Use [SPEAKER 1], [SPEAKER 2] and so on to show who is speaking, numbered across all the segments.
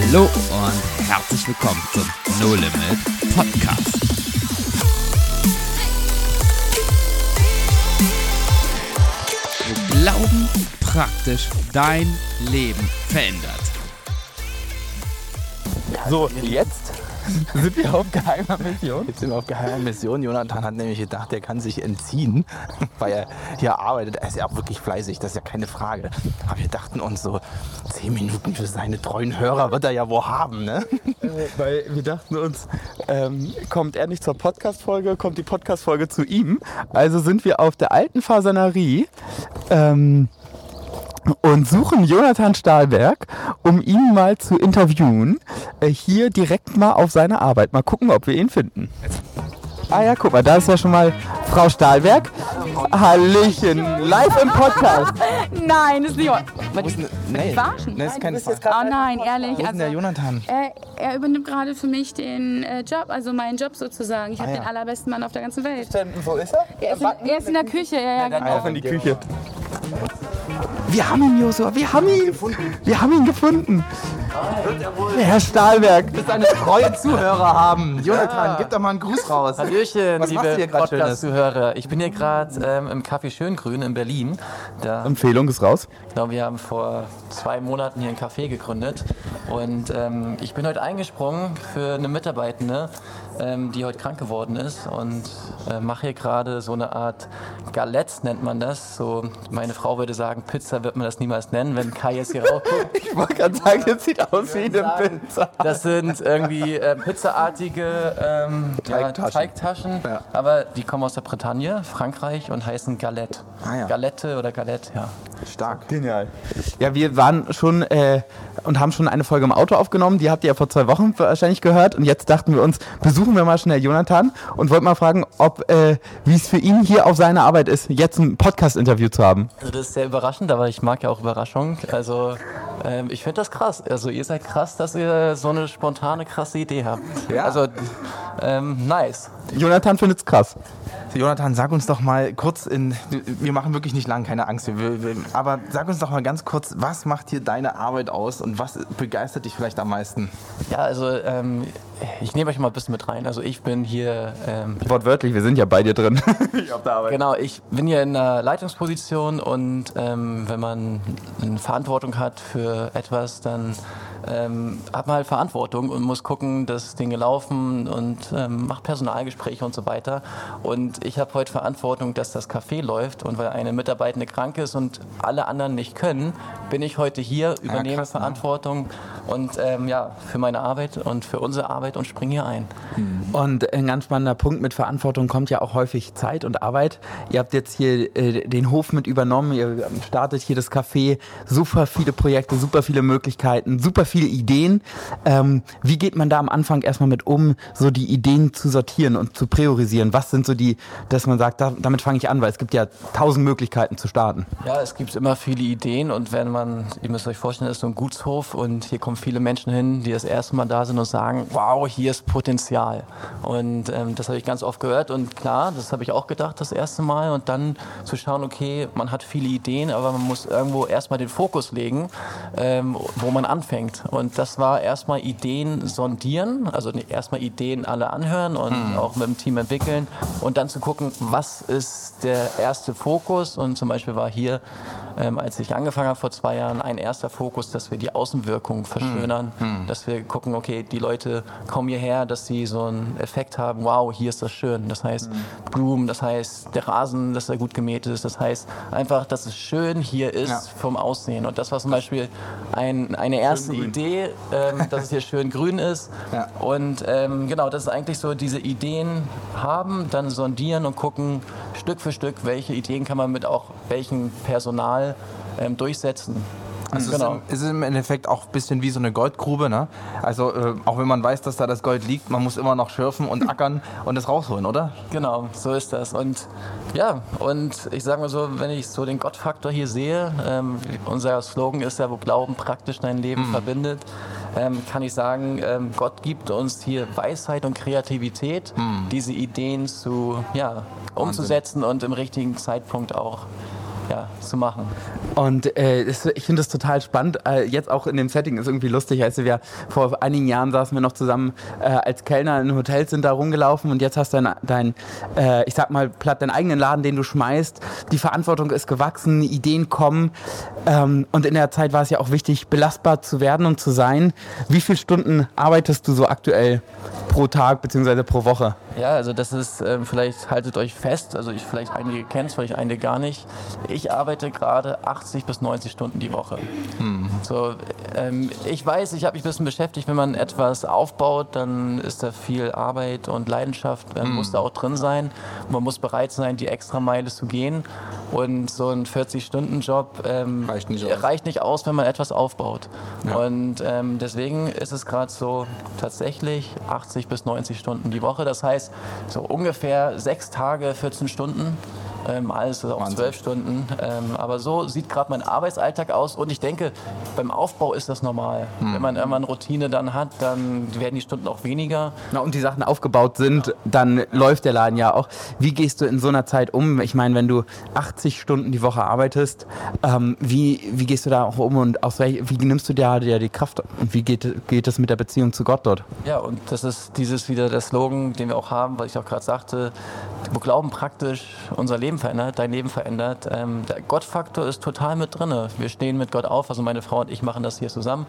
[SPEAKER 1] Hallo und herzlich willkommen zum No Limit Podcast. Wo Glauben praktisch dein Leben verändert.
[SPEAKER 2] So, jetzt sind wir auf geheimer Mission.
[SPEAKER 3] Jetzt sind wir auf geheimer Mission. Jonathan hat nämlich gedacht, er kann sich entziehen, weil er hier arbeitet. Er ist ja auch wirklich fleißig, das ist ja keine Frage. Aber wir dachten uns so, zehn Minuten für seine treuen Hörer wird er ja wohl haben, ne?
[SPEAKER 2] Äh, weil wir dachten uns, ähm, kommt er nicht zur Podcast-Folge, kommt die Podcast-Folge zu ihm. Also sind wir auf der alten Fasanerie. Ähm, und suchen Jonathan Stahlberg, um ihn mal zu interviewen. Äh, hier direkt mal auf seine Arbeit. Mal gucken, ob wir ihn finden. Ah ja, guck mal, da ist ja schon mal Frau Stahlberg. Hallöchen, live im Podcast.
[SPEAKER 4] Nein, das ist nicht.
[SPEAKER 3] Denn, nee,
[SPEAKER 4] Verarschen?
[SPEAKER 3] nee, ist keine
[SPEAKER 4] Oh nein, ehrlich.
[SPEAKER 3] Wo ist denn der
[SPEAKER 4] Also,
[SPEAKER 3] Jonathan?
[SPEAKER 4] er, er übernimmt gerade für mich den äh, Job, also meinen Job sozusagen. Ich habe
[SPEAKER 3] Ah, ja.
[SPEAKER 4] den allerbesten Mann auf der ganzen Welt.
[SPEAKER 2] Wo ist er?
[SPEAKER 4] Er ist, in, er ist in der Küche, ja, ja, genau.
[SPEAKER 2] Auf in die Küche. Wir haben ihn, Josua, wir haben ihn. Wir haben ihn gefunden. Herr Stahlberg.
[SPEAKER 3] Das seine treue Zuhörer haben. Jonathan, gib doch mal einen Gruß raus.
[SPEAKER 5] Hallöchen,
[SPEAKER 3] Was machst du hier
[SPEAKER 5] liebe? Podcast-Zuhörer. Ich bin hier gerade ähm, im Café Schöngrün in Berlin. Da,
[SPEAKER 2] Empfehlung ist raus.
[SPEAKER 5] genau, wir haben vor zwei Monaten hier ein Café gegründet. Und ähm, ich bin heute eingesprungen für eine Mitarbeitende, ähm, die heute krank geworden ist. Und äh, mache hier gerade so eine Art Galette, nennt man das. So, meine Frau würde sagen, Pizza wird man das niemals nennen, wenn Kai jetzt hier raufguckt.
[SPEAKER 2] Ich wollte gerade sagen, das sieht aus wie eine Pizza.
[SPEAKER 5] Das sind irgendwie äh, pizzaartige ähm,
[SPEAKER 3] Teigtaschen.
[SPEAKER 5] Ja, Teigtaschen,
[SPEAKER 3] Ja.
[SPEAKER 5] aber die kommen aus der Bretagne, Frankreich und heißen Galette.
[SPEAKER 3] Ah, ja.
[SPEAKER 5] Galette oder Galette, ja.
[SPEAKER 3] Stark.
[SPEAKER 2] Genial. Ja, wir waren schon äh, und haben schon eine Folge im Auto aufgenommen. Die habt ihr ja vor zwei Wochen wahrscheinlich gehört. Und jetzt dachten wir uns, besuchen wir mal schnell Jonathan und wollten mal fragen, ob äh, wie es für ihn hier auf seine Arbeit ist, jetzt ein Podcast-Interview zu haben.
[SPEAKER 5] Also das ist sehr überraschend, aber ich mag ja auch Überraschung. Also ähm, ich finde das krass. Also ihr seid krass, dass ihr so eine spontane, krasse Idee habt.
[SPEAKER 3] Ja.
[SPEAKER 5] Also ähm, nice.
[SPEAKER 2] Jonathan findet's krass.
[SPEAKER 3] Jonathan, sag uns doch mal kurz in. Wir machen wirklich nicht lang, keine Angst. Wir, wir, aber sag uns doch mal ganz kurz, was macht hier deine Arbeit aus und was begeistert dich vielleicht am meisten?
[SPEAKER 5] Ja, also ähm, ich nehme euch mal ein bisschen mit rein. Also ich bin hier ähm,
[SPEAKER 2] Wortwörtlich, wir sind ja bei dir drin.
[SPEAKER 5] Genau, ich bin hier in einer Leitungsposition und ähm, wenn man eine Verantwortung hat für etwas, dann ähm, hat man halt Verantwortung und muss gucken, dass Dinge laufen und ähm, macht Personalgespräche und so weiter. Und ich habe heute Verantwortung, dass das Café läuft und weil eine Mitarbeitende krank ist und alle anderen nicht können, bin ich heute hier, übernehme
[SPEAKER 3] krass, ne?
[SPEAKER 5] Verantwortung und ähm, ja, für meine Arbeit und für unsere Arbeit und springe hier ein.
[SPEAKER 2] Und ein ganz spannender Punkt mit Verantwortung kommt ja auch häufig Zeit und Arbeit. Ihr habt jetzt hier äh, den Hof mit übernommen, ihr startet hier das Café, super viele Projekte, super viele Möglichkeiten, super viele Ideen. Ähm, wie geht man da am Anfang erstmal mit um, so die Ideen zu sortieren und zu priorisieren? Was sind so die, dass man sagt, da, damit fange ich an, weil es gibt ja tausend Möglichkeiten zu starten.
[SPEAKER 5] Ja, es gibt immer viele Ideen und wenn man, ihr müsst euch vorstellen, das ist so ein Gutshof und hier kommen viele Menschen hin, die das erste Mal da sind und sagen, wow, hier ist Potenzial. Und ähm, das habe ich ganz oft gehört und klar, das habe ich auch gedacht das erste Mal und dann zu schauen, okay, man hat viele Ideen, aber man muss irgendwo erstmal den Fokus legen, ähm, wo man anfängt. Und das war erstmal Ideen sondieren, also erstmal Ideen alle anhören und auch mit dem Team entwickeln und dann zu gucken, was ist der erste Fokus. Und zum Beispiel war hier, ähm, als ich angefangen habe vor zwei Jahren, ein erster Fokus, dass wir die Außenwirkung verschönern, dass wir gucken, okay, die Leute kommen hierher, dass sie so einen Effekt haben, wow, hier ist das schön. Das heißt Blumen, das heißt der Rasen, dass er gut gemäht ist, das heißt einfach, dass es schön hier ist
[SPEAKER 3] Ja.
[SPEAKER 5] vom Aussehen. Und das war zum Beispiel ein, eine erste Idee, ähm, dass es hier schön grün ist.
[SPEAKER 3] Ja.
[SPEAKER 5] Und ähm, genau, das ist eigentlich so, diese Ideen haben, dann sondieren und gucken Stück für Stück, welche Ideen kann man mit auch welchem Personal ähm, durchsetzen.
[SPEAKER 3] Also
[SPEAKER 5] genau.
[SPEAKER 3] es, ist im, Endeffekt auch ein bisschen wie so eine Goldgrube. Ne? Also äh, auch wenn man weiß, dass da das Gold liegt, man muss immer noch schürfen und ackern und es rausholen, oder?
[SPEAKER 5] Genau, so ist das. Und ja, und ich sage mal so, wenn ich so den Gottfaktor hier sehe, ähm, unser Slogan ist ja, wo Glauben praktisch dein Leben verbindet, ähm, kann ich sagen, ähm, Gott gibt uns hier Weisheit und Kreativität, diese Ideen zu, ja, umzusetzen und im richtigen Zeitpunkt auch ja, zu machen.
[SPEAKER 2] Und äh, ich finde das total spannend. Äh, jetzt auch in dem Setting ist irgendwie lustig. Also wir vor einigen Jahren saßen wir noch zusammen äh, als Kellner in Hotels sind da rumgelaufen und jetzt hast du dein, dein äh, ich sag mal platt, deinen eigenen Laden, den du schmeißt. Die Verantwortung ist gewachsen, Ideen kommen. Ähm, und in der Zeit war es ja auch wichtig, belastbar zu werden und zu sein. Wie viele Stunden arbeitest du so aktuell pro Tag bzw. pro Woche?
[SPEAKER 5] Ja, also das ist, ähm, vielleicht haltet euch fest, also ich vielleicht einige kennt es, vielleicht einige gar nicht. Ich arbeite gerade 80 bis 90 Stunden die Woche. So, ähm, ich weiß, ich habe mich ein bisschen beschäftigt, wenn man etwas aufbaut, dann ist da viel Arbeit und Leidenschaft, man muss da auch drin sein. Man muss bereit sein, die extra Meile zu gehen. Und so ein 40-Stunden-Job ähm,
[SPEAKER 3] Reicht nicht aus.
[SPEAKER 5] reicht nicht aus, wenn man etwas aufbaut. Und ähm, deswegen ist es gerade so tatsächlich 80 bis 90 Stunden die Woche. Das heißt, so ungefähr sechs Tage, 14 Stunden. Ähm, alles auch zwölf Stunden. Ähm, aber so sieht gerade mein Arbeitsalltag aus. Und ich denke, beim Aufbau ist das normal.
[SPEAKER 3] Hm.
[SPEAKER 5] Wenn man irgendwann Routine dann hat, dann werden die Stunden auch weniger.
[SPEAKER 2] Na, und die Sachen aufgebaut sind, dann läuft der Laden ja auch. Wie gehst du in so einer Zeit um? Ich meine, wenn du 80 Stunden die Woche arbeitest, ähm, wie, wie gehst du da auch um und aus welch, wie nimmst du dir dir die Kraft und wie geht, geht es mit der Beziehung zu Gott dort?
[SPEAKER 5] Ja, und das ist dieses wieder der Slogan, den wir auch haben, weil ich auch gerade sagte, wo Glauben praktisch unser Leben verändert, dein Leben verändert. Ähm, der Gottfaktor ist total mit drinne. Wir stehen mit Gott auf, also meine Frau und ich machen das hier zusammen.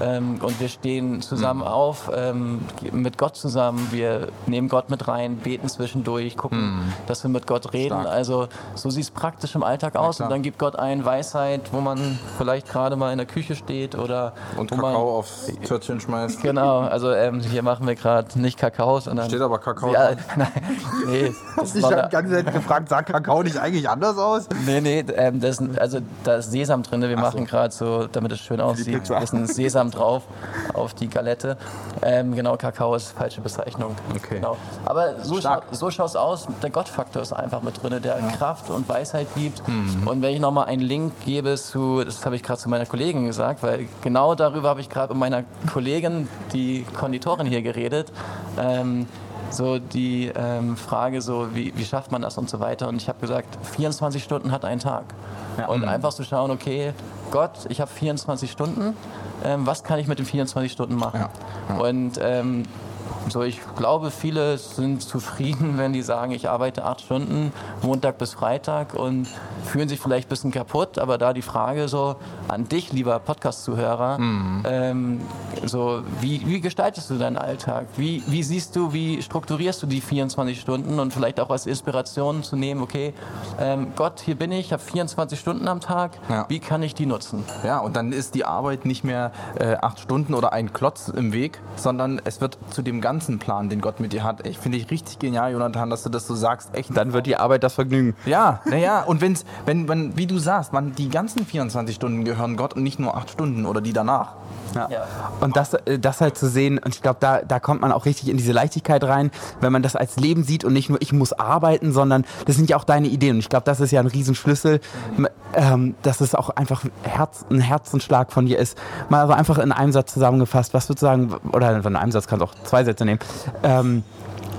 [SPEAKER 5] Ähm, und wir stehen zusammen auf, ähm, mit Gott zusammen. Wir nehmen Gott mit rein, beten zwischendurch, gucken, dass wir mit Gott reden.
[SPEAKER 3] Stark.
[SPEAKER 5] Also so sieht es praktisch im Alltag aus. Und dann gibt Gott einen Weisheit, wo man vielleicht gerade mal in der Küche steht oder
[SPEAKER 3] Und
[SPEAKER 5] wo man,
[SPEAKER 3] Kakao aufs Törtchen schmeißt.
[SPEAKER 5] Genau, also ähm, hier machen wir gerade nicht Kakao, sondern.
[SPEAKER 3] Steht aber Kakao
[SPEAKER 5] Ja, nein, nee. Das
[SPEAKER 3] Ich
[SPEAKER 5] war
[SPEAKER 3] habe
[SPEAKER 5] eine-
[SPEAKER 3] die ganze Zeit gefragt, sah Kakao nicht eigentlich anders aus?
[SPEAKER 5] Nee, nee, ähm, das also da ist Sesam drin. Wir machen gerade so, damit es schön aussieht, ist ein Sesam drauf auf die Galette. Ähm, genau, Kakao ist falsche Bezeichnung.
[SPEAKER 3] Okay.
[SPEAKER 5] Genau. Aber so,
[SPEAKER 3] Stark.
[SPEAKER 5] so schaut es aus. Der Gottfaktor ist einfach mit drin, der Kraft und Weisheit gibt.
[SPEAKER 3] Mhm.
[SPEAKER 5] Und wenn ich nochmal einen Link gebe zu, das habe ich gerade zu meiner Kollegin gesagt, weil genau darüber habe ich gerade mit meiner Kollegin, die Konditorin hier geredet. Ähm, so die ähm, Frage, so wie, wie schafft man das und so weiter. Und ich habe gesagt, 24 Stunden hat ein Tag. Und einfach zu schauen, okay, Gott, ich habe 24 Stunden, ähm, was kann ich mit den 24 Stunden machen? Und ähm, so, ich glaube, viele sind zufrieden, wenn die sagen, ich arbeite acht Stunden, Montag bis Freitag und fühlen sich vielleicht ein bisschen kaputt. Aber da die Frage so an dich, lieber Podcast-Zuhörer, ähm, so, wie, wie gestaltest du deinen Alltag? Wie, wie siehst du, wie strukturierst du die 24 Stunden und vielleicht auch als Inspiration zu nehmen, okay, ähm, Gott, hier bin ich, ich habe 24 Stunden am Tag,
[SPEAKER 3] Ja.
[SPEAKER 5] wie kann ich die nutzen?
[SPEAKER 3] Ja, und dann ist die Arbeit nicht mehr äh, acht Stunden oder ein Klotz im Weg, sondern es wird zu dem ganzen Plan, den Gott mit dir hat. Ich finde ich richtig genial, Jonathan, dass du das so sagst. Echt.
[SPEAKER 2] Dann wird die Arbeit das Vergnügen.
[SPEAKER 3] Ja, naja, und wenn's, wenn, wenn, wie du sagst, man, die ganzen 24 Stunden gehören Gott und nicht nur acht Stunden oder die danach.
[SPEAKER 2] Ja.
[SPEAKER 5] Ja.
[SPEAKER 2] Und das, äh, das halt zu sehen, und ich glaube, da, da kommt man auch richtig in diese Leichtigkeit rein, wenn man das als Leben sieht und nicht nur ich muss arbeiten, sondern das sind ja auch deine Ideen. Und ich glaube, das ist ja ein Riesenschlüssel, ähm, dass es auch einfach Herz, ein Herzenschlag von dir ist. Mal also einfach in einem Satz zusammengefasst, was würdest du sagen, oder in einem Satz kannst du auch zwei Sätze nehmen. Ähm,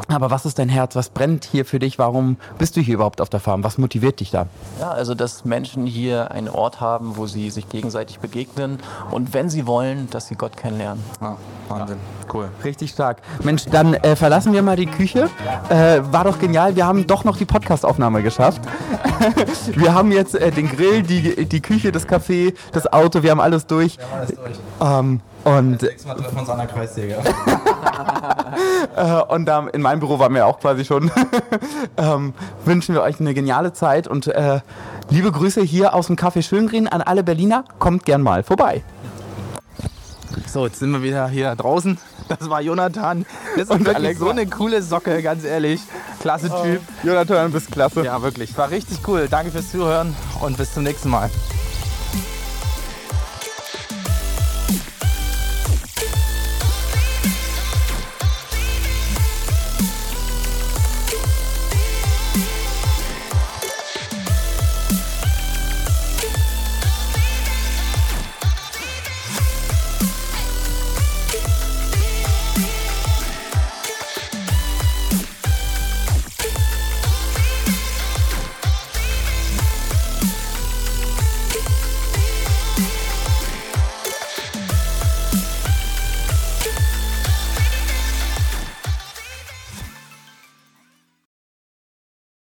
[SPEAKER 2] aber was ist dein Herz? Was brennt hier für dich? Warum bist du hier überhaupt auf der Farm? Was motiviert dich da?
[SPEAKER 5] Ja, also dass Menschen hier einen Ort haben, wo sie sich gegenseitig begegnen und wenn sie wollen, dass sie Gott kennenlernen.
[SPEAKER 3] Ja, Wahnsinn. Cool.
[SPEAKER 2] Richtig stark. Mensch, dann äh, verlassen wir mal die Küche. Äh, war doch genial. Wir haben doch noch die Podcast-Aufnahme geschafft. wir haben jetzt äh, den Grill, die, die Küche, das Café, das Auto. Wir haben alles durch. Ähm, und,
[SPEAKER 3] Mal treffen wir uns an der Kreissäge.
[SPEAKER 2] äh, und da in meinem Büro waren wir auch quasi schon. ähm, wünschen wir euch eine geniale Zeit und äh, liebe Grüße hier aus dem Café Schöngreen an alle Berliner. Kommt gern mal vorbei.
[SPEAKER 3] So, jetzt sind wir wieder hier draußen. Das war Jonathan. Das ist
[SPEAKER 2] Und
[SPEAKER 3] wirklich
[SPEAKER 2] Alexa.
[SPEAKER 3] so eine coole Socke, ganz ehrlich. Klasse Typ.
[SPEAKER 2] Jonathan, bist klasse.
[SPEAKER 3] Ja, wirklich. War richtig cool. Danke fürs Zuhören und bis zum nächsten Mal.